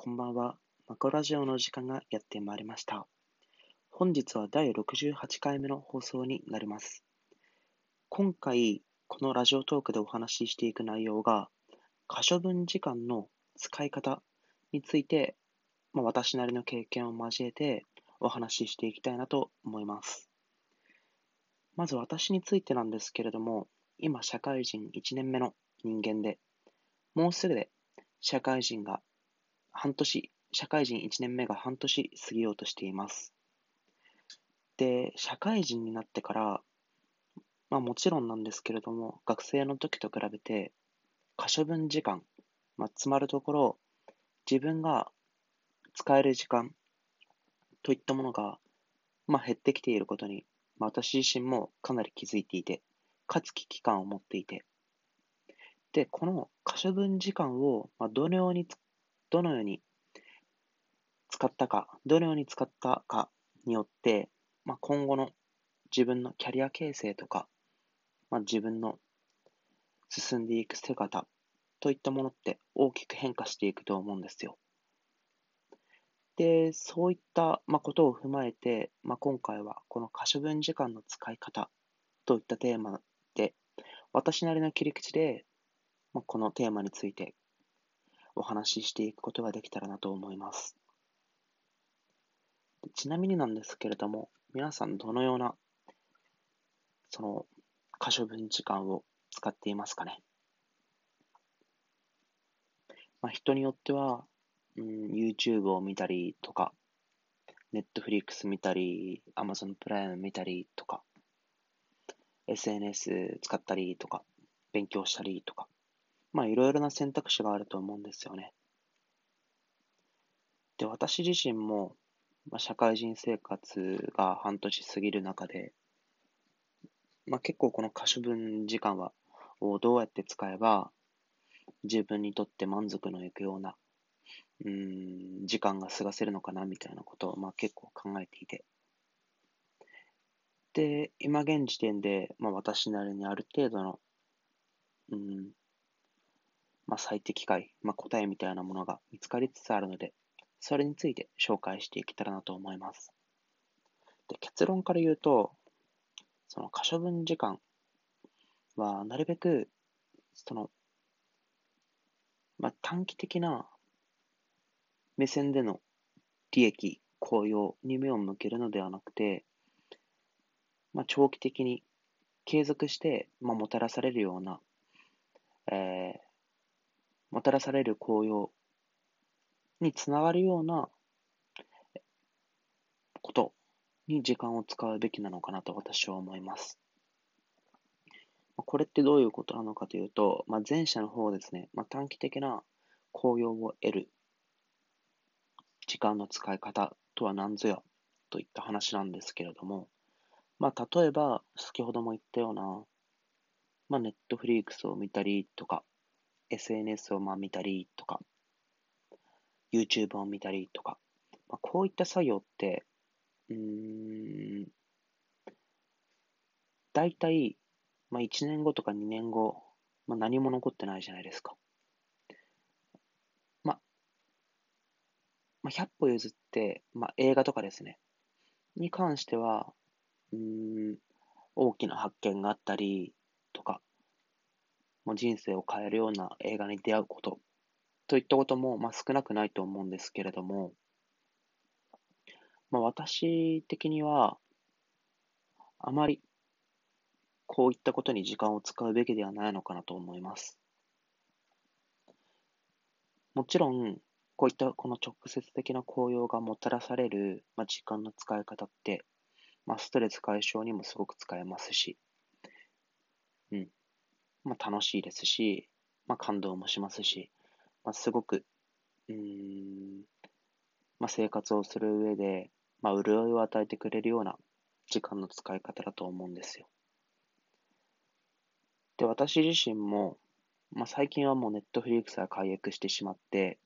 こんばんは。マコラジオの時間がやってまいりました。本日は第68回目の放送になります。今回、このラジオトークでお話ししていく内容が、可処分時間の使い方について、まあ、私なりの経験を交えてお話ししていきたいなと思います。まず私についてなんですけれども、今社会人1年目の人間で、もうすぐで社会人が半年、社会人1年目が半年過ぎようとしています。で、社会人になってから、まあもちろんなんですけれども、学生の時と比べて、可処分時間、まあ、つまるところ、自分が使える時間といったものが、まあ、減ってきていることに、まあ、私自身もかなり気づいていて、かつ危機感を持っていて、で、この可処分時間を、まあ、どのようにどのように使ったか、どのように使ったかによって、まあ、今後の自分のキャリア形成とか、まあ、自分の進んでいく姿といったものって大きく変化していくと思うんですよ。で、そういった、まあ、ことを踏まえて、まあ、今回はこの可処分時間の使い方といったテーマで、私なりの切り口で、まあ、このテーマについてお話ししていくことができたらなと思います。ちなみになんですけれども、皆さんどのような、その、可処分時間を使っていますかね。まあ、人によっては、うん、YouTube を見たりとか、Netflix 見たり、Amazon プライム見たりとか、SNS 使ったりとか、勉強したりとか、まあいろいろな選択肢があると思うんですよね。で、私自身も、まあ、社会人生活が半年過ぎる中で、まあ結構この可処分時間は、をどうやって使えば、自分にとって満足のいくような、うん、時間が過ごせるのかなみたいなことを、まあ結構考えていて。で、今現時点で、まあ私なりにある程度の、うん、まあ、最適解、まあ、答えみたいなものが見つかりつつあるので、それについて紹介していけたらなと思います。で結論から言うと、その可処分時間はなるべく、その、まあ、短期的な目線での利益、効用に目を向けるのではなくて、まあ、長期的に継続して、まあ、もたらされるような、えーもたらされる効用につながるようなことに時間を使うべきなのかなと私は思います。これってどういうことなのかというと、まあ、前者の方ですね、まあ、短期的な効用を得る時間の使い方とは何ぞやといった話なんですけれども、まあ、例えば先ほども言ったような、まあ、ネットフリークスを見たりとか、SNS をまあ見たりとか、YouTube を見たりとか、まあ、こういった作業って、うーん、大体、まあ、1年後とか2年後、まあ、何も残ってないじゃないですか。まあ、まあ、100歩譲って、まあ、映画とかですね、に関しては、うーん、大きな発見があったりとか、もう人生を変えるような映画に出会うことといったことも、まあ、少なくないと思うんですけれども、まあ、私的には、あまりこういったことに時間を使うべきではないのかなと思います。もちろん、こういったこの直接的な効用がもたらされる、まあ、時間の使い方って、まあ、ストレス解消にもすごく使えますし、まあ、楽しいですし、まあ、感動もしますし、まあ、すごく、うん、まあ、生活をする上で、まあ、潤いを与えてくれるような時間の使い方だと思うんですよ。で、私自身も、まあ、最近はもうネットフリックスが解約してしまって、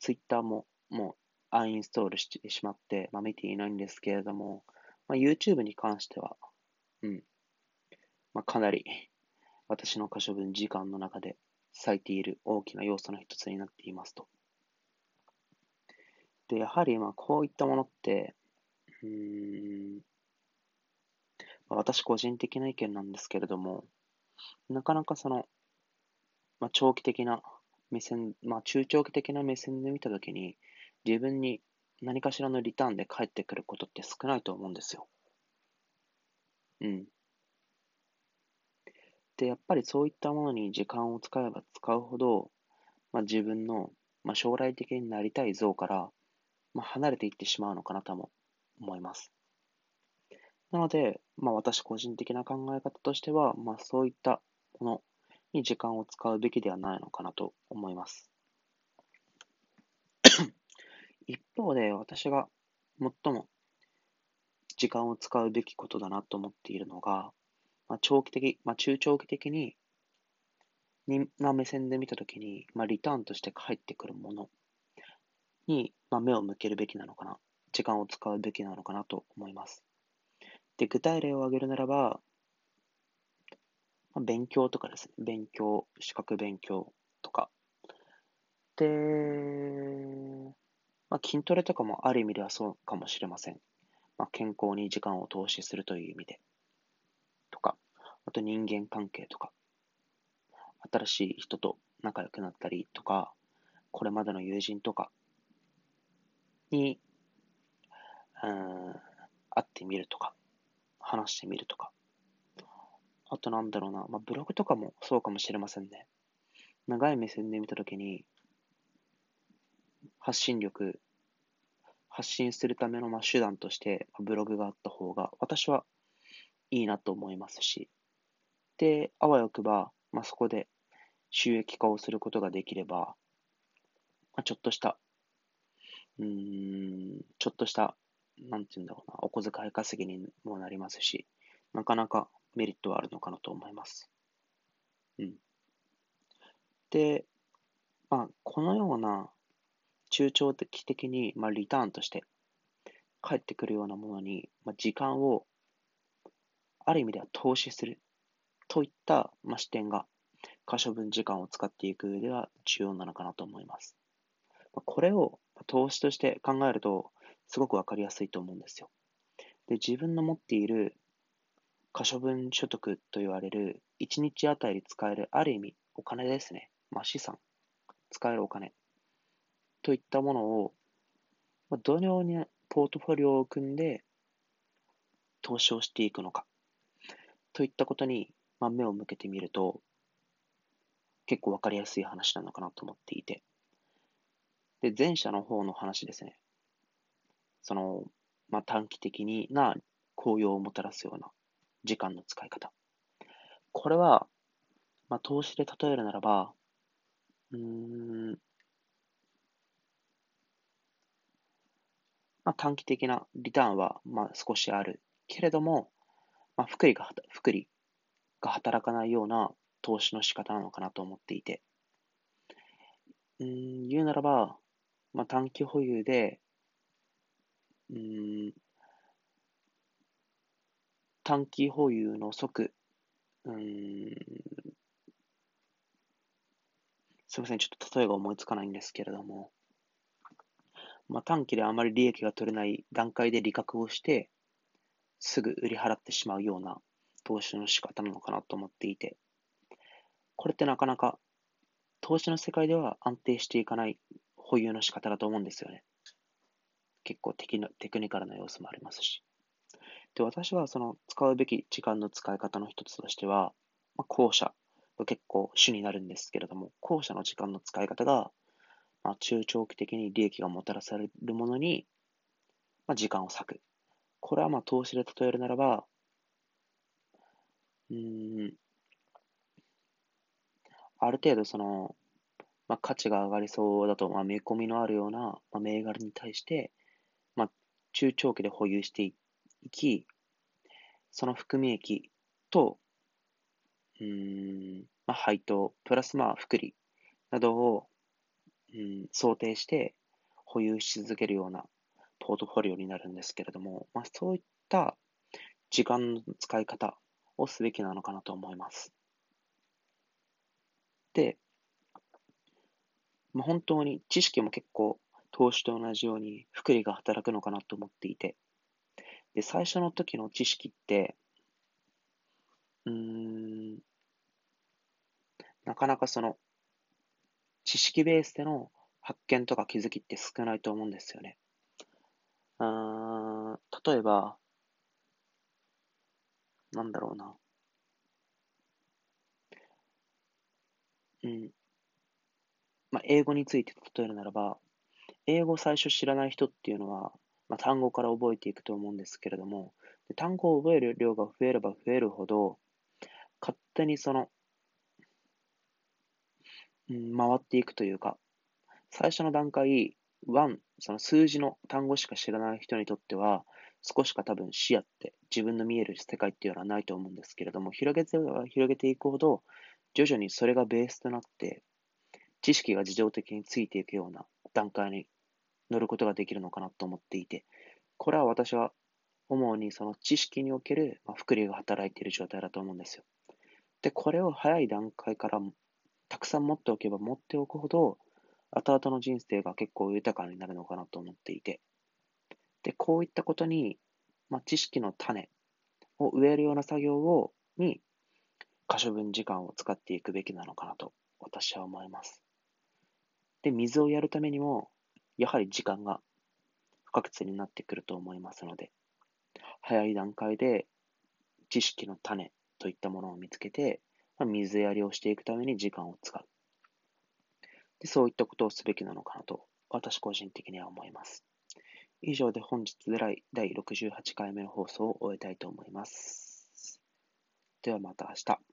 ツイッターももうアンインストールしてしまって、まあ、見ていないんですけれども、まあ、YouTube に関しては、うん、まあ、かなり私の可処分時間の中で割いている大きな要素の一つになっていますと。で、やはりまあこういったものって、うん、まあ、私個人的な意見なんですけれども、なかなかその、まあ、長期的な目線、まあ、中長期的な目線で見たときに、自分に何かしらのリターンで返ってくることって少ないと思うんですよ。うん。で、やっぱりそういったものに時間を使えば使うほど、まあ、自分の、まあ、将来的になりたい像から、まあ、離れていってしまうのかなとも思います。なので、まあ、私個人的な考え方としては、まあ、そういったものに時間を使うべきではないのかなと思います。一方で、私が最も時間を使うべきことだなと思っているのが、まあ、長期的、まあ、中長期的ににな目線で見たときに、まあ、リターンとして返ってくるものに、まあ、目を向けるべきなのかな、時間を使うべきなのかなと思います。で、具体例を挙げるならば、まあ、勉強とかですね、勉強、資格勉強とか。で、まあ、筋トレとかもある意味ではそうかもしれません。まあ、健康に時間を投資するという意味で。あと人間関係とか。新しい人と仲良くなったりとか、これまでの友人とかに、うん、会ってみるとか、話してみるとか。あとなんだろうな、まあ、ブログとかもそうかもしれませんね。長い目線で見たときに、発信力、発信するためのまあ手段としてブログがあった方が、私はいいなと思いますし、で、あわよくば、まあ、そこで収益化をすることができれば、まあ、ちょっとした、うん、ちょっとした、なんて言うんだろうな、お小遣い稼ぎにもなりますし、なかなかメリットはあるのかなと思います。うん。で、まあ、このような中長期的に、まあ、リターンとして返ってくるようなものに、まあ、時間をある意味では投資するといった、まあ、視点が可処分時間を使っていく上では重要なのかなと思います。これを投資として考えると、すごくわかりやすいと思うんですよ。で、自分の持っている可処分所得と言われる1日あたり使えるある意味お金ですね。まあ、資産。使えるお金。といったものをま、どのようにポートフォリオを組んで投資をしていくのか。といったことに、まあ、目を向けてみると、結構わかりやすい話なのかなと思っていて。で、前者の方の話ですね。その、まあ、短期的にな効用をもたらすような時間の使い方。これは、まあ、投資で例えるならば、うーん、まあ、短期的なリターンは、まあ、少しあるけれども、まあ、福利が、福利が働かないような投資の仕方なのかなと思っていて、うん、言うならば、まあ、短期保有で、うん、短期保有の即、うん、すみません、ちょっと例えが思いつかないんですけれども、まあ、短期であまり利益が取れない段階で利確をして、すぐ売り払ってしまうような投資の仕方なのかなと思っていて、これってなかなか投資の世界では安定していかない保有の仕方だと思うんですよね。結構テテクニカルな要素もありますし。で、私はその使うべき時間の使い方の一つとしては、まあ、後者が結構主になるんですけれども、後者の時間の使い方が、まあ、中長期的に利益がもたらされるものに、まあ、時間を割く。これはまあ投資で例えるならば、うん、ある程度その、まあ、価値が上がりそうだと、まあ、見込みのあるような、まあ、銘柄に対して、まあ、中長期で保有していき、その含み益と、うん、まあ、配当、プラスまあ、福利などを、うん、想定して保有し続けるようなポートフォリオになるんですけれども、まあ、そういった時間の使い方をすべきなのかなと思います。で、まあ、本当に知識も結構投資と同じように福利が働くのかなと思っていて、で、最初の時の知識って、うーん、なかなかその、知識ベースでの発見とか気づきって少ないと思うんですよね。あ例えば、なんだろうな。うん。まあ、英語について例えるならば、英語を最初知らない人っていうのは、まあ、単語から覚えていくと思うんですけれども、単語を覚える量が増えれば増えるほど、勝手にその、うん、回っていくというか、最初の段階、1、その数字の単語しか知らない人にとっては、少しか多分視野って自分の見える世界っていうのはないと思うんですけれども、広げては広げていくほど、徐々にそれがベースとなって、知識が自動的についていくような段階に乗ることができるのかなと思っていて、これは私は主にその知識における、まあ、福利が働いている状態だと思うんですよ。で、これを早い段階からたくさん持っておけば持っておくほど、後々の人生が結構豊かになるのかなと思っていて、で、こういったことに、まあ、知識の種を植えるような作業を、に、可処分時間を使っていくべきなのかなと私は思います。で、水をやるためにも、やはり時間が不可欠になってくると思いますので、早い段階で知識の種といったものを見つけて、まあ、水やりをしていくために時間を使うで。そういったことをすべきなのかなと、私個人的には思います。以上で本日第68回目の放送を終えたいと思います。ではまた明日。